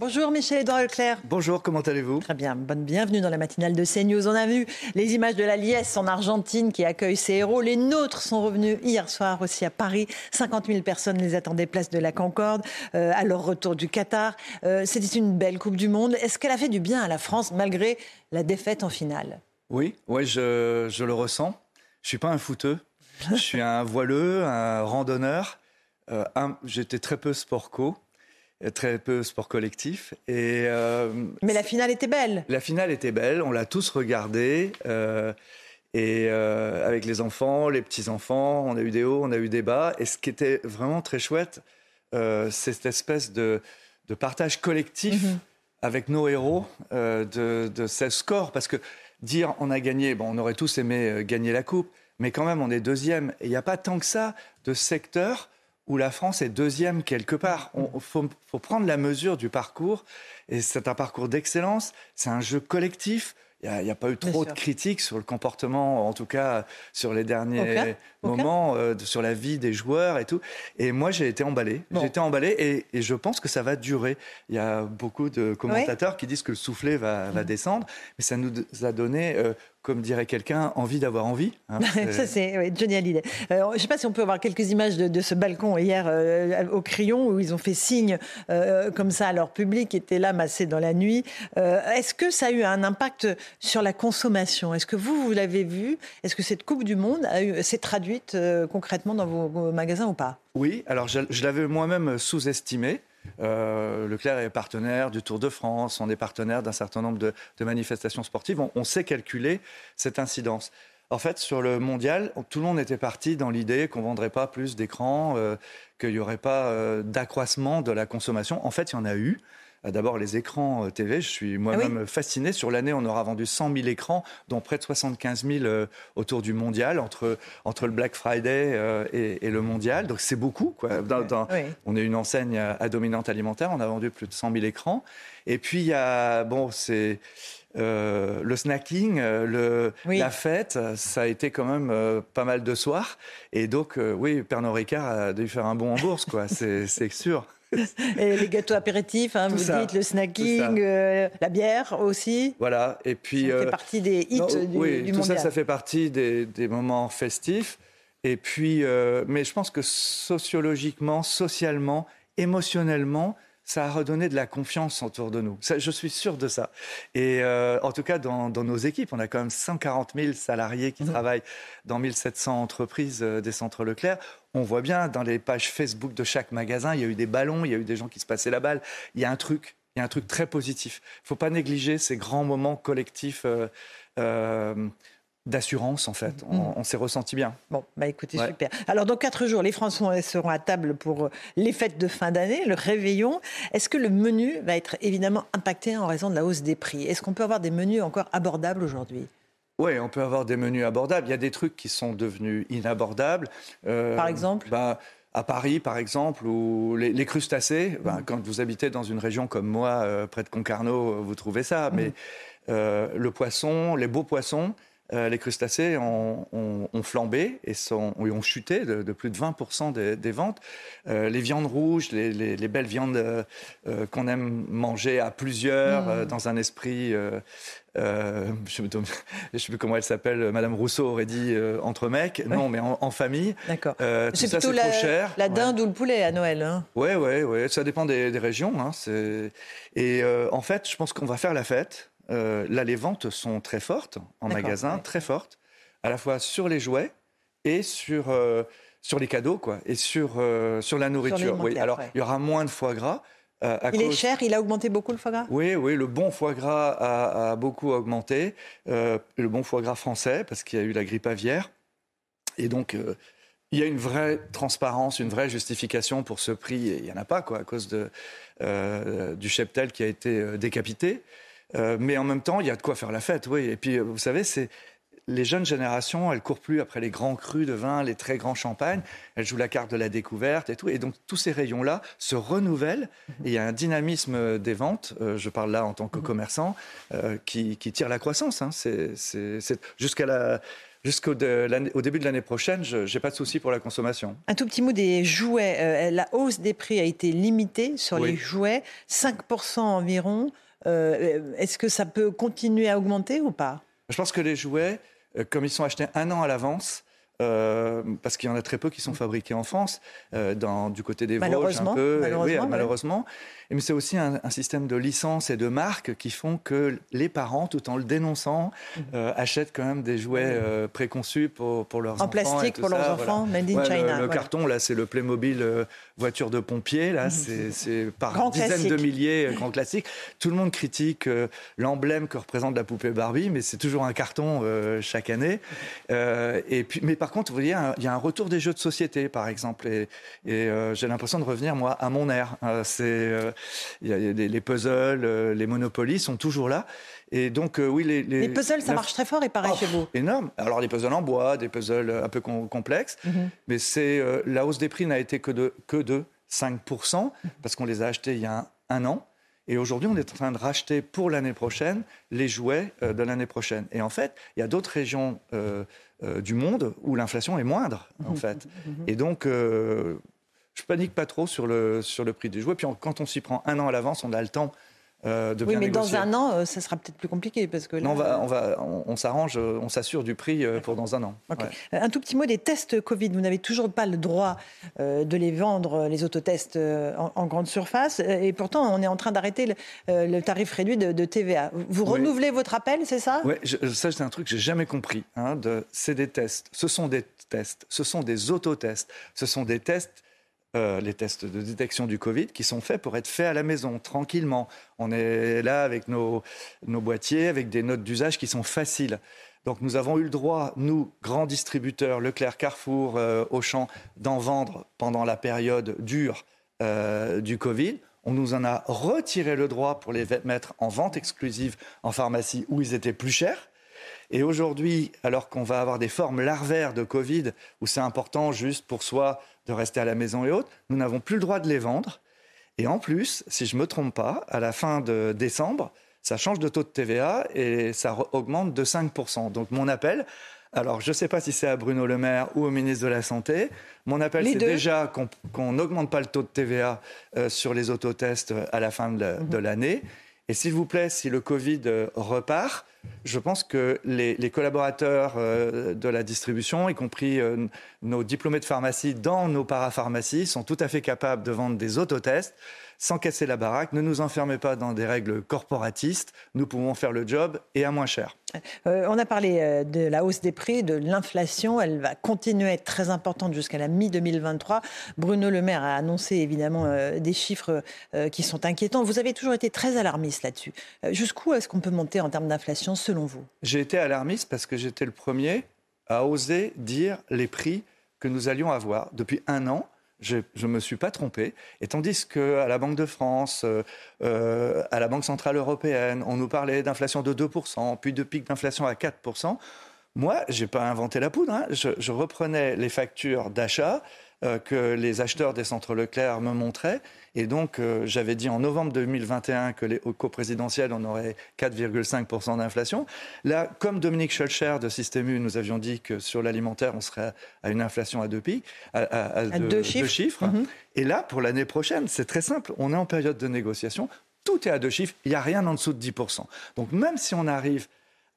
Bonjour Michel-Édouard Leclerc. Bonjour, comment allez-vous? Très bien, bonne bienvenue dans la matinale de CNews. On a vu les images de la Liesse en Argentine qui accueille ses héros. Les nôtres sont revenus hier soir aussi à Paris. 50 000 personnes les attendaient place de la Concorde euh, à leur retour du Qatar. Euh, C'était une belle Coupe du Monde. Est-ce qu'elle a fait du bien à la France malgré la défaite en finale? Oui, ouais, je, je, le ressens. Je suis pas un footeux. je suis un voileux, un randonneur. Euh, J'étais très peu sport co très peu sport collectif. Et, euh, Mais la finale était belle. La finale était belle, on l'a tous regardée. Euh, et euh, avec les enfants, les petits-enfants, on a eu des hauts, on a eu des bas. Et ce qui était vraiment très chouette, c'est cette espèce de, de partage collectif mhm. avec nos héros de, de ce score. Parce que dire on a gagné, bon, on aurait tous aimé gagner la coupe, mais quand même on est deuxième. Et il n'y a pas tant que ça de secteurs où la France est deuxième quelque part. Il faut, prendre la mesure du parcours, et c'est un parcours d'excellence, c'est un jeu collectif. Il n'y a, pas eu trop de critiques sur le comportement, en tout cas sur les derniers moments, euh, sur la vie des joueurs et tout. Et moi, j'ai été emballé. J'ai été emballé et, et, je pense que ça va durer. Il y a beaucoup de commentateurs qui disent que le soufflet va, va, mm. descendre, mais ça nous a donné euh, comme dirait quelqu'un, envie d'avoir envie. Hein, ça, c'est Johnny Hallyday. Euh, je ne sais pas si on peut avoir quelques images de, ce balcon hier euh, au crayon où ils ont fait signe euh, comme ça à leur public qui était là massé dans la nuit. Est-ce que ça a eu un impact sur la consommation? Est-ce que vous, vous l'avez vu? Est-ce que cette Coupe du Monde s'est traduite concrètement dans vos, magasins ou pas? Oui, alors je l'avais moi-même sous-estimé. Euh, Leclerc est partenaire du Tour de France, on est partenaire d'un certain nombre de, manifestations sportives. On, sait calculer cette incidence. En fait, sur le mondial, tout le monde était parti dans l'idée qu'on ne vendrait pas plus d'écrans, euh, qu'il n'y aurait pas euh, d'accroissement de la consommation. En fait, il y en a eu. Euh, d'abord les écrans euh, TV. Je suis moi-même ah fasciné. Sur l'année, on aura vendu 100 000 écrans, dont près de 75 000 euh, autour du mondial, entre, entre le Black Friday et, le mondial. Donc c'est beaucoup. Quoi. On est une enseigne à, dominante alimentaire. On a vendu plus de 100 000 écrans. Et puis il y a, bon, c'est le snacking, le, la fête, ça a été quand même pas mal de soirs. Et donc, oui, Pernod Ricard a dû faire un bon en bourse, quoi. c'est sûr. et les gâteaux apéritifs, hein, vous dites le snacking, euh, la bière aussi. Voilà, et puis. Ça fait euh, partie des hits du, oui, tout ça, ça fait partie des, moments festifs. Et puis, euh, mais je pense que sociologiquement, socialement, émotionnellement, ça a redonné de la confiance autour de nous. je suis sûr de ça. Et en tout cas, dans, nos équipes, on a quand même 140 000 salariés qui mmh. travaillent dans 1700 entreprises des centres Leclerc on voit bien dans les pages Facebook de chaque magasin, il y a eu des ballons, il y a eu des gens qui se passaient la balle. Il y a un truc, il y a un truc très positif. Il ne faut pas négliger ces grands moments collectifs. Euh, euh, d'assurance en fait. Mm. On, s'est ressenti bien. Bon, bah écoutez, super. Alors dans quatre jours, les Français seront à table pour euh, les fêtes de fin d'année, le réveillon. Est-ce que le menu va être évidemment impacté en raison de la hausse des prix? Est-ce qu'on peut avoir des menus encore abordables aujourd'hui? Oui, on peut avoir des menus abordables. Il y a des trucs qui sont devenus inabordables. Euh, par exemple? bah, à Paris, par exemple, ou les, crustacés, bah, mmh. quand vous habitez dans une région comme moi, euh, près de Concarneau, vous trouvez ça. Mmh. Mais euh, le poisson, les beaux poissons, les crustacés ont, flambé et sont, ont chuté de, plus de 20% des, ventes. les viandes rouges, les, belles viandes qu'on aime manger à plusieurs, mmh. dans un esprit euh, je ne sais plus comment elle s'appelle, Madame Rousseau aurait dit euh, entre mecs. Non, mais en, famille. D'accord. Euh, c'est plutôt la, trop cher. la dinde ou le poulet à Noël. Hein. Ouais, ouais, ouais. Ça dépend des, régions. Hein. Et en fait, je pense qu'on va faire la fête. Là, les ventes sont très fortes en magasin, très fortes, à la fois sur les jouets et sur sur les cadeaux, quoi, et sur sur la nourriture. oui. Alors, il y aura moins de foie gras. Euh, il est cher, il a augmenté beaucoup le foie gras? Oui, oui, le bon foie gras a, beaucoup augmenté. Euh, le bon foie gras français, parce qu'il y a eu la grippe aviaire. Et donc, euh, il y a une vraie transparence, une vraie justification pour ce prix. Il n'y en a pas, quoi, à cause de, euh, du cheptel qui a été euh, décapité. Euh, mais en même temps, il y a de quoi faire la fête, oui. Et puis, vous savez, c'est les jeunes générations, elles courent plus après les grands crus de vin, les très grands champagnes. Elles jouent la carte de la découverte et tout. Et donc, tous ces rayons-là se renouvellent. Et il y a un dynamisme des ventes, je parle là en tant que commerçant, qui, tire la croissance. Hein. Jusqu'à la jusqu'au au début de l'année prochaine, je n'ai pas de souci pour la consommation. Un tout petit mot des jouets. Euh, la hausse des prix a été limitée sur les jouets, 5% environ. Euh, est-ce que ça peut continuer à augmenter ou pas? Je pense que les jouets, euh, comme ils sont achetés un an à l'avance, parce qu'il y en a très peu qui sont fabriqués en France, dans, du côté des Vosges un peu. Malheureusement, oui, malheureusement mais c'est aussi un, système de licences et de marques qui font que les parents, tout en le dénonçant, mhm. euh, achètent quand même des jouets euh, préconçus pour, pour leurs enfants. En plastique pour leurs enfants, made in China. Le, carton, là, c'est le Playmobil euh, voiture de pompier. Là, mhm. c'est par dizaines de milliers, grand classique. Tout le monde critique l'emblème que représente la poupée Barbie, mais c'est toujours un carton chaque année. et puis, mais par contre, vous voyez, il y a un retour des jeux de société, par exemple. Et, et j'ai l'impression de revenir, moi, à mon air. c'est il y a les, puzzles, euh, les Monopoly sont toujours là. Et donc, euh, oui, les, les, puzzles, ça marche très fort et pareil oh, chez vous. Énorme. Alors, les puzzles en bois, des puzzles un peu complexes, mhm. mais c'est euh, la hausse des prix n'a été que de, que de 5%, parce qu'on les a achetés il y a un, an. Et aujourd'hui, on est en train de racheter pour l'année prochaine les jouets de l'année prochaine. Et en fait, il y a d'autres régions du monde où l'inflation est moindre, en mhm. fait. Mhm. Et donc, je panique pas trop sur le, sur le prix des jouets. Puis quand on s'y prend un an à l'avance, on a le temps euh, de oui, mais dans un an, euh, ça sera peut-être plus compliqué parce que non, on va, on, va, on, s'arrange, euh, on s'assure du prix pour dans un an. Un tout petit mot des tests Covid. Vous n'avez toujours pas le droit de les vendre, les autotests, en, grande surface, et pourtant on est en train d'arrêter le, tarif réduit de, TVA. Vous renouvelez votre appel, c'est ça? Oui, ça c'est un truc que j'ai jamais compris. Hein, de, c'est des tests, ce sont des tests, ce sont des autotests, ce sont des tests euh, les tests de détection du Covid qui sont faits pour être faits à la maison, tranquillement. On est là avec nos, boîtiers, avec des notes d'usage qui sont faciles. Donc nous avons eu le droit, nous, grands distributeurs, Leclerc, Carrefour, euh, Auchan, d'en vendre pendant la période dure euh, du Covid. On nous en a retiré le droit pour les mettre en vente exclusive en pharmacie où ils étaient plus chers. Et aujourd'hui, alors qu'on va avoir des formes larvaires de Covid, où c'est important juste pour soi de rester à la maison et autres, nous n'avons plus le droit de les vendre. Et en plus, si je ne me trompe pas, à la fin de décembre, ça change de taux de TVA et ça augmente de 5%. Donc mon appel, alors je ne sais pas si c'est à Bruno Le Maire ou au ministre de la Santé, mon appel c'est déjà qu'on n'augmente pas le taux de TVA euh, sur les autotests à la fin de mhm. l'année. Et s'il vous plaît, si le Covid euh, repart, je pense que les, collaborateurs euh, de la distribution, y compris euh, nos diplômés de pharmacie dans nos parapharmacies, sont tout à fait capables de vendre des autotests sans casser la baraque. Ne nous enfermez pas dans des règles corporatistes. Nous pouvons faire le job et à moins cher. Euh, on a parlé de la hausse des prix, de l'inflation. Elle va continuer à être très importante jusqu'à la mi-2023. Bruno Le Maire a annoncé évidemment des chiffres qui sont inquiétants. Vous avez toujours été très alarmiste là-dessus. Jusqu'où est-ce qu'on peut monter en termes d'inflation selon vous? J'ai été alarmiste parce que j'étais le premier à oser dire les prix que nous allions avoir. Depuis un an, je ne me suis pas trompé. Et tandis qu'à la Banque de France, euh, euh, à la Banque Centrale Européenne, on nous parlait d'inflation de 2%, puis de pic d'inflation à 4%, moi, je n'ai pas inventé la poudre. Hein. Je, reprenais les factures d'achat que les acheteurs des centres Leclerc me montraient et donc, euh, j'avais dit en novembre 2021 que les, au coprésidentiel, on aurait 4,5% d'inflation. Là, comme Dominique Schulcher de Système U, nous avions dit que sur l'alimentaire, on serait à une inflation à deux pics, à, deux, chiffres. Mhm. Et là, pour l'année prochaine, c'est très simple. On est en période de négociation. Tout est à deux chiffres. Il n'y a rien en dessous de 10%. Donc, même si on arrive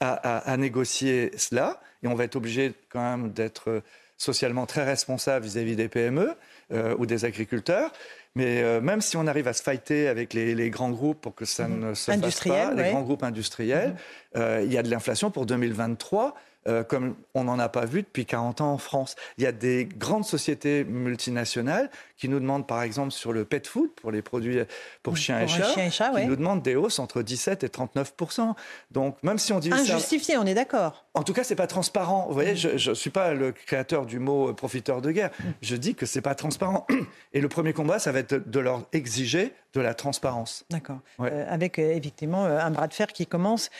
à, négocier cela, et on va être obligé quand même d'être socialement très responsable vis-à-vis des PME euh, ou des agriculteurs, mais euh, même si on arrive à se fighter avec les, grands groupes pour que ça mhm. ne se fasse pas, les grands groupes industriels, mhm. euh, il y a de l'inflation pour 2023 euh, comme on n'en a pas vu depuis 40 ans en France. Il y a des grandes sociétés multinationales qui nous demandent, par exemple, sur le pet food, pour les produits pour chiens et chats, qui nous demandent des hausses entre 17 et 39% Donc, même si on dit... Injustifié, on est d'accord. En tout cas, c'est pas transparent. Vous voyez, je ne suis pas le créateur du mot euh, profiteur de guerre. Mm. Je dis que c'est pas transparent. Et le premier combat, ça va être de leur exiger de la transparence. D'accord. Euh, avec effectivement un bras de fer qui commence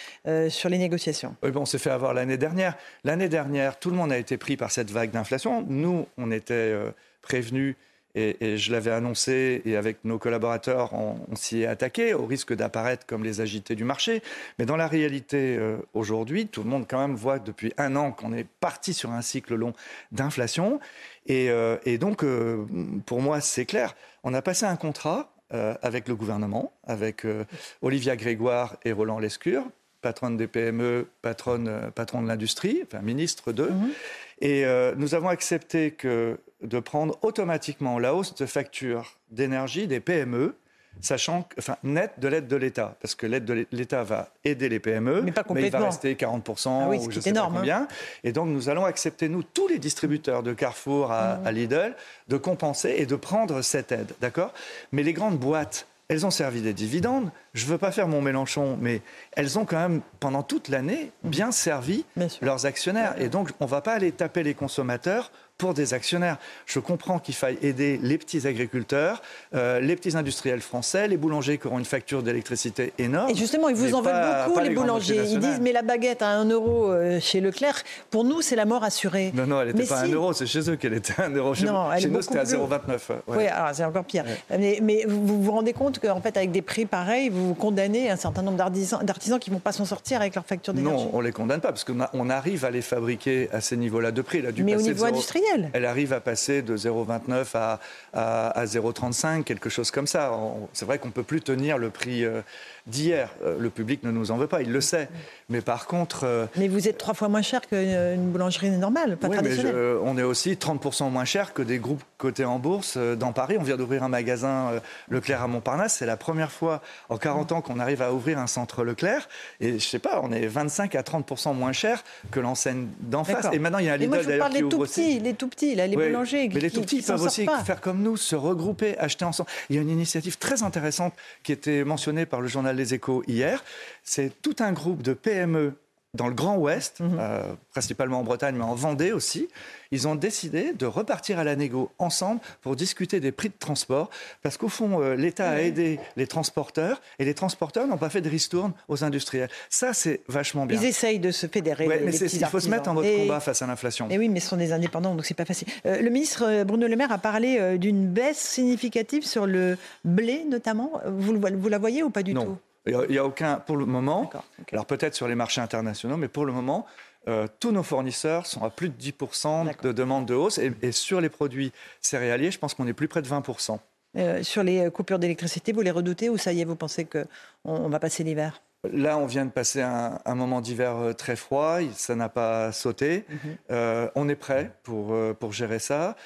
sur les négociations. Oui, bon, on s'est fait avoir l'année dernière. L'année dernière, tout le monde a été pris par cette vague d'inflation. Nous, on était prévenus et, je l'avais annoncé, et avec nos collaborateurs, on, s'y est attaqué, au risque d'apparaître comme les agités du marché. Mais dans la réalité, euh, aujourd'hui, tout le monde quand même voit depuis un an qu'on est parti sur un cycle long d'inflation. Et, euh, donc, euh, pour moi, c'est clair. On a passé un contrat avec le gouvernement, avec Olivia Grégoire et Roland Lescure, patronne des PME, patronne, patron de l'industrie, enfin ministre d'eux. Mhm. Et nous avons accepté que de prendre automatiquement la hausse de facture d'énergie des PME, sachant, enfin, net de l'aide de l'État, parce que l'aide de l'État va aider les PME, mais, pas il va rester 40% ah ou je sais énorme, pas hein. combien. Et donc, nous allons accepter, nous, tous les distributeurs de Carrefour à, mmh. à Lidl, de compenser et de prendre cette aide, d'accord? Mais les grandes boîtes, elles ont servi des dividendes. Je ne veux pas faire mon Mélenchon, mais elles ont quand même, pendant toute l'année, mmh. bien servi leurs actionnaires. Et donc, on ne va pas aller taper les consommateurs pour des actionnaires. Je comprends qu'il faille aider les petits agriculteurs, euh, les petits industriels français, les boulangers qui auront une facture d'électricité énorme. Et justement, ils vous en veulent beaucoup, les, boulangers. Ils disent, mais la baguette à 1 euro euh, chez Leclerc, pour nous, c'est la mort assurée. Non, non, elle n'était pas à 1 euro, c'est chez eux qu'elle était à 1 euro. Chez, non, chez nous, c'était à 0,29. Oui, alors c'est encore pire. Mais, mais, vous vous rendez compte qu'en fait, avec des prix pareils, vous condamnez un certain nombre d'artisans qui ne vont pas s'en sortir avec leur facture d'énergie Non, on ne les condamne pas, parce qu'on arrive à les fabriquer à ces niveaux-là de prix. mais au niveau industriel elle arrive à passer de 0,29 à, à, 0,35, quelque chose comme ça. C'est vrai qu'on ne peut plus tenir le prix euh, d'hier. Euh, le public ne nous en veut pas, il le sait. Mais par contre... Euh, mais vous êtes trois fois moins cher qu'une boulangerie normale, pas oui, traditionnelle. Mais on est aussi 30% moins cher que des groupes cotés en bourse dans Paris. On vient d'ouvrir un magasin Leclerc à Montparnasse. C'est la première fois en 40 ans qu'on arrive à ouvrir un centre Leclerc. Et je sais pas, on est 25 à 30% moins cher que l'enseigne d'en face. Et maintenant, il y a un Lidl d'ailleurs qui ouvre aussi. Les tout petits, là, les boulangers. Mais les tout petits peuvent aussi faire comme nous, se regrouper, acheter ensemble. Il y a une initiative très intéressante qui était mentionnée par le journal Les Échos hier. C'est tout un groupe de PME dans le Grand Ouest, mhm. euh, principalement en Bretagne, mais en Vendée aussi, ils ont décidé de repartir à la négo ensemble pour discuter des prix de transport, parce qu'au fond, euh, l'État a aidé les transporteurs, et les transporteurs n'ont pas fait de ristourne aux industriels. Ça, c'est vachement bien. Ils essayent de se fédérer. mais il faut se mettre en mode combat face à l'inflation. Et oui, mais ce sont des indépendants, donc c'est pas facile. Euh, le ministre Bruno Le Maire a parlé d'une baisse significative sur le blé, notamment. Vous, vous la voyez ou pas du tout? Il n'y a, aucun, pour le moment, alors peut-être sur les marchés internationaux, mais pour le moment, euh, tous nos fournisseurs sont à plus de 10% de demande de hausse. Et, sur les produits céréaliers, je pense qu'on est plus près de 20%. Euh, sur les coupures d'électricité, vous les redoutez ou ça y est, vous pensez qu'on on va passer l'hiver? Là, on vient de passer un, moment d'hiver euh, très froid, ça n'a pas sauté. Mhm. on est prêt pour, pour gérer ça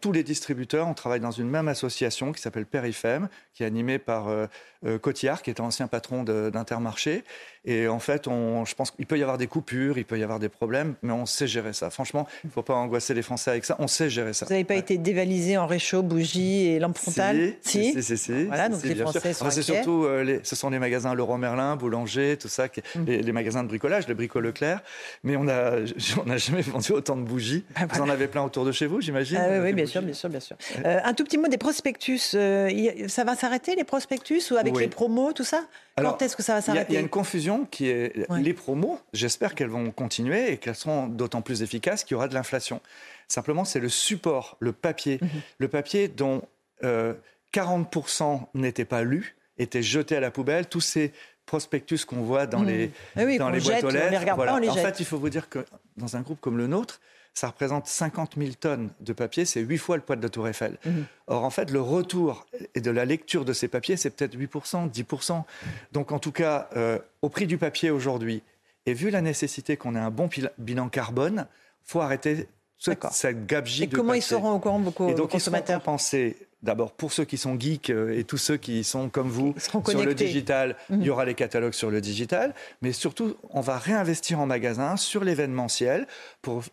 tous les distributeurs, on travaille dans une même association qui s'appelle Perifem, qui est animée par euh, euh, Cotillard, qui est ancien patron d'Intermarché. Et en fait, on, je pense qu'il peut y avoir des coupures, il peut y avoir des problèmes, mais on sait gérer ça. Franchement, il ne faut pas angoisser les Français avec ça. On sait gérer ça. Vous n'avez pas été dévalisé en réchaud, bougies et lampe frontale? Si, si, si. si, voilà, donc les Français sont C'est surtout, euh, les, ce sont les magasins Leroy Merlin, Boulanger, tout ça, mm. les, magasins de bricolage, les bricoles Leclerc. Mais on n'a on a jamais vendu autant de bougies. Ah, vous en avez plein autour de chez vous, j'imagine ah oui, bien sûr, bien sûr, bien sûr. Euh, un tout petit mot des prospectus. Euh, ça va s'arrêter les prospectus ou avec les promos, tout ça? Quand est-ce que ça va s'arrêter Il y, a une confusion qui est les promos. J'espère qu'elles vont continuer et qu'elles seront d'autant plus efficaces qu'il y aura de l'inflation. Simplement, c'est le support, le papier, mhm. le papier dont 40% euh, n'étaient pas lus, étaient jetés à la poubelle. Tous ces prospectus qu'on voit dans mhm. les, ah dans les boîtes aux lettres. en fait, il faut vous dire que dans un groupe comme le nôtre, ça représente 50 000 tonnes de papier, c'est 8 fois le poids de la Tour Eiffel. Mhm. Or, en fait, le retour et de la lecture de ces papiers, c'est peut-être 8%, 10%. Donc, en tout cas, euh, au prix du papier aujourd'hui, et vu la nécessité qu'on ait un bon bilan carbone, faut arrêter cette gabegie et comment ils seront au courant, vos, et donc, consommateurs Ils penser D'abord, pour ceux qui sont geeks et tous ceux qui sont comme vous sur le digital, il y mhm. aura les catalogues sur le digital. Mais surtout, on va réinvestir en magasin sur l'événementiel pour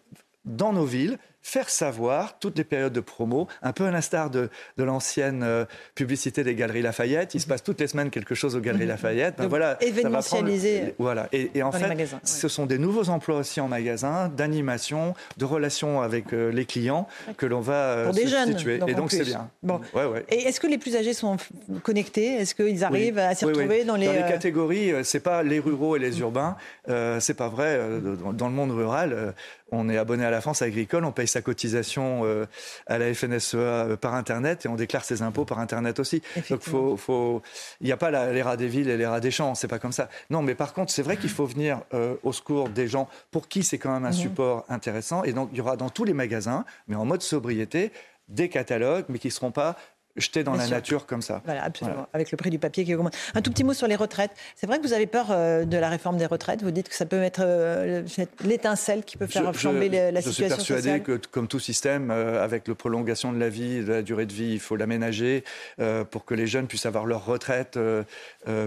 dans nos villes faire savoir toutes les périodes de promo, un peu à l'instar de, de l'ancienne euh, publicité des Galeries Lafayette. Il se passe toutes les semaines quelque chose aux Galeries mhm. Lafayette. Ben voilà, événementialisé. voilà. Et, en fait, ce sont des nouveaux emplois aussi en magasin, d'animation, de relations avec euh, les clients que l'on va euh, Pour des jeunes, et donc c'est bien. Bon. Et est-ce que les plus âgés sont connectés? Est-ce qu'ils arrivent à s'y retrouver dans les... Dans les catégories, c'est pas les ruraux et les urbains. c'est pas vrai. Dans le monde rural, on est abonné à la France agricole, on paye sa cotisation euh, à la FNSEA euh, par Internet et on déclare ses impôts par Internet aussi. Donc faut, il n'y a pas les rats des villes et les rats des champs, c'est pas comme ça. Non, mais par contre, c'est vrai qu'il faut venir euh, au secours des gens pour qui c'est quand même un support intéressant. Et donc, il y aura dans tous les magasins, mais en mode sobriété, des catalogues, mais qui ne seront pas jeter dans la nature comme ça. Voilà, absolument. Avec le prix du papier qui augmente. Un tout petit mot sur les retraites. C'est vrai que vous avez peur euh, de la réforme des retraites. Vous dites que ça peut être euh, l'étincelle qui peut faire flamber la situation sociale. Je suis persuadé que, comme tout système, euh, avec la prolongation de la vie, de la durée de vie, il faut l'aménager pour que les jeunes puissent avoir leur retraite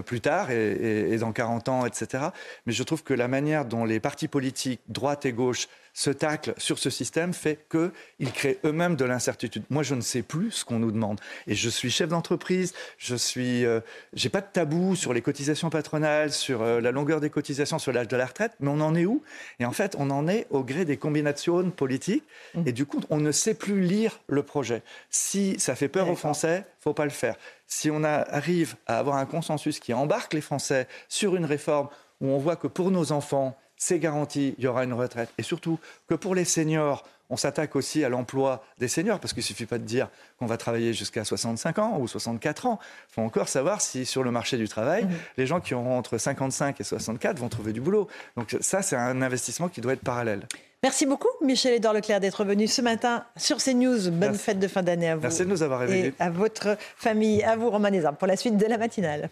plus tard et, et, dans 40 ans, etc. Mais je trouve que la manière dont les partis politiques, droite et gauche, ce tacle sur ce système fait qu'ils créent eux-mêmes de l'incertitude. Moi, je ne sais plus ce qu'on nous demande. Et je suis chef d'entreprise, je suis, euh, j'ai pas de tabou sur les cotisations patronales, sur euh, la longueur des cotisations, sur l'âge de la retraite, mais on en est où? Et en fait, on en est au gré des combinations politiques. Mmh. Et du coup, on ne sait plus lire le projet. Si ça fait peur aux Français, faut pas le faire. Si on arrive à avoir un consensus qui embarque les Français sur une réforme où on voit que pour nos enfants, c'est garanti, il y aura une retraite. Et surtout que pour les seniors, on s'attaque aussi à l'emploi des seniors, parce qu'il ne suffit pas de dire qu'on va travailler jusqu'à 65 ans ou 64 ans. Il faut encore savoir si sur le marché du travail, mmh. les gens qui auront entre 55 et 64 vont trouver du boulot. Donc ça, c'est un investissement qui doit être parallèle. Merci beaucoup, Michel-Édouard Leclerc, d'être venu ce matin sur CNews. Bonne fête de fin d'année à vous. Merci de nous avoir réveillés. Et à votre famille, à vous, Romain pour la suite de la matinale.